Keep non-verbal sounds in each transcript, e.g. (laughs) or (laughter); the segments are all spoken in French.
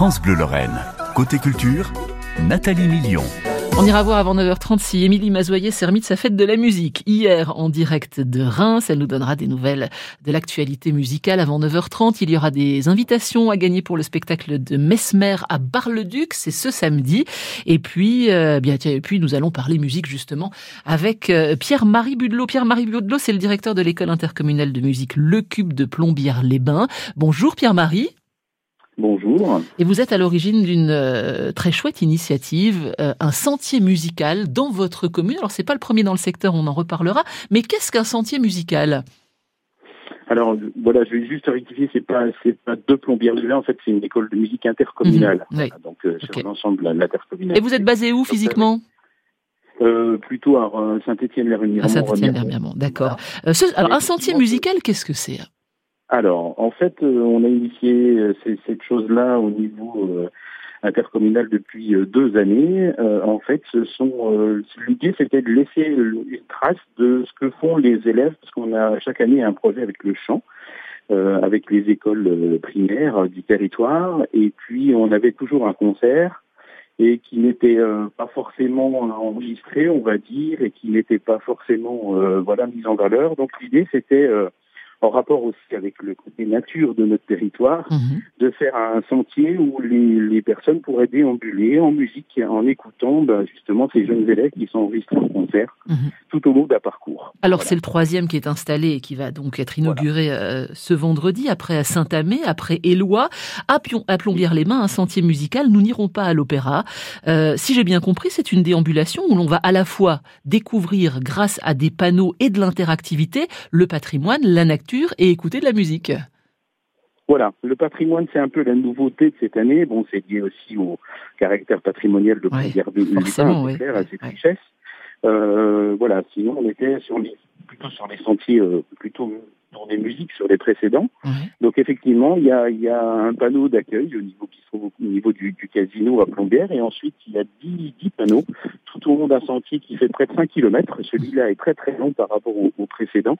France Bleu Lorraine. Côté culture, Nathalie Million. On ira voir avant 9h30 si Émilie Mazoyer s'est remis de sa fête de la musique. Hier, en direct de Reims, elle nous donnera des nouvelles de l'actualité musicale. Avant 9h30, il y aura des invitations à gagner pour le spectacle de Mesmer à Bar-le-Duc. C'est ce samedi. Et puis, euh, bien, et puis, nous allons parler musique justement avec euh, Pierre-Marie Budelot. Pierre-Marie Budelot, c'est le directeur de l'école intercommunale de musique Le Cube de Plombières-les-Bains. Bonjour Pierre-Marie. Bonjour. Et vous êtes à l'origine d'une euh, très chouette initiative, euh, un sentier musical dans votre commune. Alors c'est pas le premier dans le secteur, on en reparlera. Mais qu'est-ce qu'un sentier musical? Alors voilà, je vais juste rectifier, c'est pas c'est pas deux plombières de en fait c'est une école de musique intercommunale, Mhm, oui. donc euh, sur l'ensemble de l'intercommunalité. Et vous êtes basé où physiquement? euh, Plutôt à Saint-Étienne-les-Remiremont. À Saint-Étienne-Miremont, d'accord. Euh, alors un sentier musical, qu'est-ce que c'est? Alors, en fait, euh, on a initié euh, cette chose-là au niveau euh, intercommunal depuis deux années. En fait, ce sont l'idée, c'était de laisser une trace de ce que font les élèves, parce qu'on a chaque année un projet avec le euh, avec les écoles primaires du territoire, et puis on avait toujours un concert et qui n'était euh, pas forcément enregistré, on va dire, et qui n'était pas forcément euh, voilà mis en valeur. Donc l'idée, c'était euh, en rapport aussi avec le côté nature de notre territoire, Mhm. de faire un sentier où les, les personnes pourraient déambuler en musique, en écoutant bah, justement ces jeunes élèves qui sont enregistrés en concert Mhm. tout au long d'un parcours. Alors Voilà. c'est le troisième qui est installé et qui va donc être inauguré euh, ce vendredi, après à Saint-Amé, après Éloi, à, Pion- à Plombières-les-Mains, un sentier musical. Nous n'irons pas à l'opéra. Euh, si j'ai bien compris, c'est une déambulation où l'on va à la fois découvrir, grâce à des panneaux et de l'interactivité, le patrimoine, la nature et écouter de la musique. Voilà, le patrimoine, c'est un peu la nouveauté de cette année. Bon, c'est lié aussi au caractère patrimonial de Ouais, Plombières de à cette richesse. Euh, voilà, sinon on était sur les, plutôt sur les sentiers euh, plutôt tournés musique sur les précédents. Donc effectivement, il y a, il y a un panneau d'accueil au niveau qui se trouve au niveau du, du casino à Plombières et ensuite il y a 10, 10 panneaux tout au long d'un sentier qui fait près de 5 km. Celui-là est très très long par rapport au, au précédent.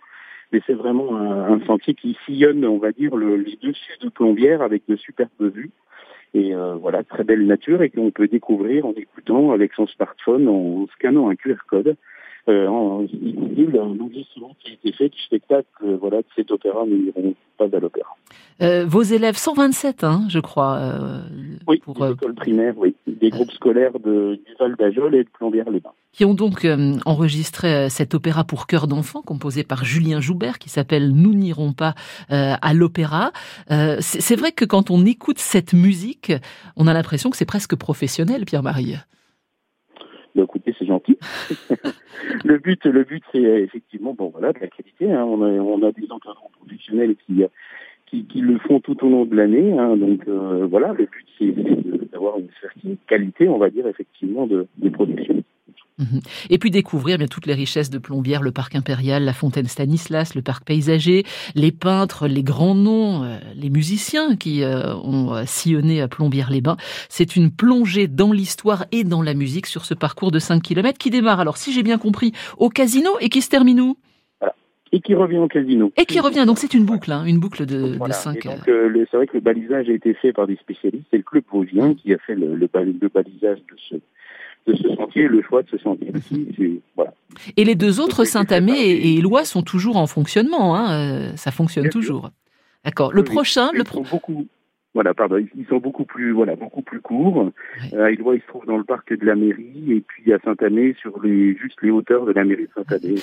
Mais c'est vraiment un, sentier qui sillonne, on va dire, le, les dessus de Plombières avec de superbes vues. Et euh, voilà, très belle nature et qu'on peut découvrir en écoutant avec son smartphone, en scannant un QR code. Euh, en, il dit l'enregistrement qui a été fait du spectacle voilà, de cet opéra, nous n'irons pas à l'opéra. Euh, vos élèves, 127, hein, je crois. euh, Oui, pour, des euh, écoles primaires, oui. Des groupes scolaires de, du Val d'Ajol et de Plombières-les-Bains. qui ont donc enregistré cet opéra pour chœur d'enfant composé par Julien Joubert qui s'appelle Nous n'irons pas à l'opéra. C'est vrai que quand on écoute cette musique, on a l'impression que c'est presque professionnel, Pierre-Marie. Bah, écoutez, c'est gentil. (laughs) le but, le but, c'est euh, effectivement, bon, voilà, de la qualité. hein. On, a, on a des encadrants professionnels qui, euh, qui, qui le font tout au long de l'année. hein. Donc euh, voilà, le but, c'est de- d'avoir une certaine qualité, on va dire, effectivement, de, des productions. Et puis découvrir bien toutes les richesses de Plombières, le parc impérial, la fontaine Stanislas, le parc paysager, les peintres, les grands noms, euh, les musiciens qui euh, ont euh, sillonné à Plombières-les-Bains. C'est une plongée dans l'histoire et dans la musique sur ce parcours de 5 km qui démarre, alors si j'ai bien compris, au casino et qui se termine où? Et qui revient au casino. Et qui revient, donc c'est une boucle, hein, une boucle de, Voilà. de 5 Et donc, euh, c'est vrai que le balisage a été fait par des spécialistes. C'est le club vosgien qui a fait le, le, bal- le balisage de ce, de ce sentier, le choix de ce sentier aussi. c'est- Voilà. Et les deux autres, Saint-Amé et, et Éloi, sont toujours en fonctionnement, hein, euh, ça fonctionne toujours. D'accord. Le Oui, prochain, le pro- beaucoup. Voilà, pardon, ils sont beaucoup plus, voilà, beaucoup plus courts. Euh, à Éloie, il se trouve dans le parc de la mairie, et puis à Saint-Amé, sur les, juste les hauteurs de la mairie de Saint-Amé.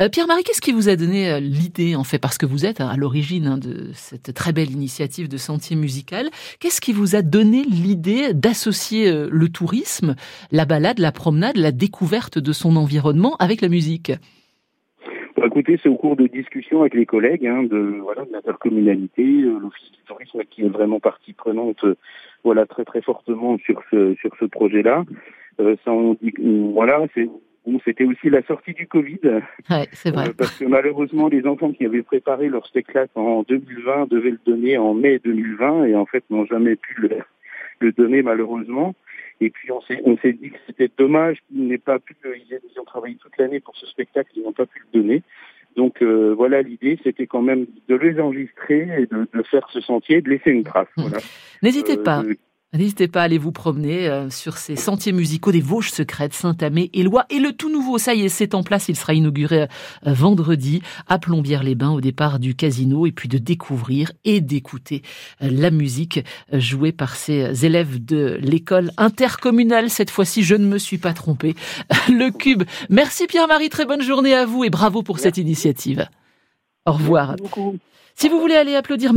Euh, Pierre-Marie, qu'est-ce qui vous a donné euh, l'idée, en fait, parce que vous êtes hein, à l'origine hein, de cette très belle initiative de Sentier Musical, qu'est-ce qui vous a donné l'idée d'associer euh, le tourisme, la balade, la promenade, la découverte de son environnement avec la musique? Bon, écoutez, c'est au cours de discussions avec les collègues hein, de voilà de l'intercommunalité, euh, l'office du tourisme qui est vraiment partie prenante, euh, voilà très très fortement sur ce sur ce projet-là. Euh, ça, on dit, voilà, c'est bon, c'était aussi la sortie du Covid. Ouais, c'est vrai. Euh, parce que malheureusement, les enfants qui avaient préparé leur spectacle en 2020 devaient le donner en mai 2020 et en fait n'ont jamais pu le, le donner malheureusement. Et puis on s'est on s'est dit que c'était dommage qu'ils n'aient pas pu, euh, ils, ils ont travaillé toute l'année pour ce spectacle, ils n'ont pas pu le donner. Donc euh, voilà, l'idée c'était quand même de les enregistrer et de, de faire ce sentier, de laisser une trace. Voilà. N'hésitez Euh, pas. de- N'hésitez pas à aller vous promener euh, sur ces sentiers musicaux des Vosges secrètes, Saint-Amé, Éloi et le tout nouveau, ça y est, c'est en place, il sera inauguré euh, vendredi à Plombières-les-Bains au départ du casino et puis de découvrir et d'écouter euh, la musique jouée par ces élèves de l'école intercommunale. Cette fois-ci, je ne me suis pas trompé. (laughs) Le Cube. Merci Pierre-Marie, très bonne journée à vous et bravo pour cette initiative. Au revoir. Si vous voulez aller applaudir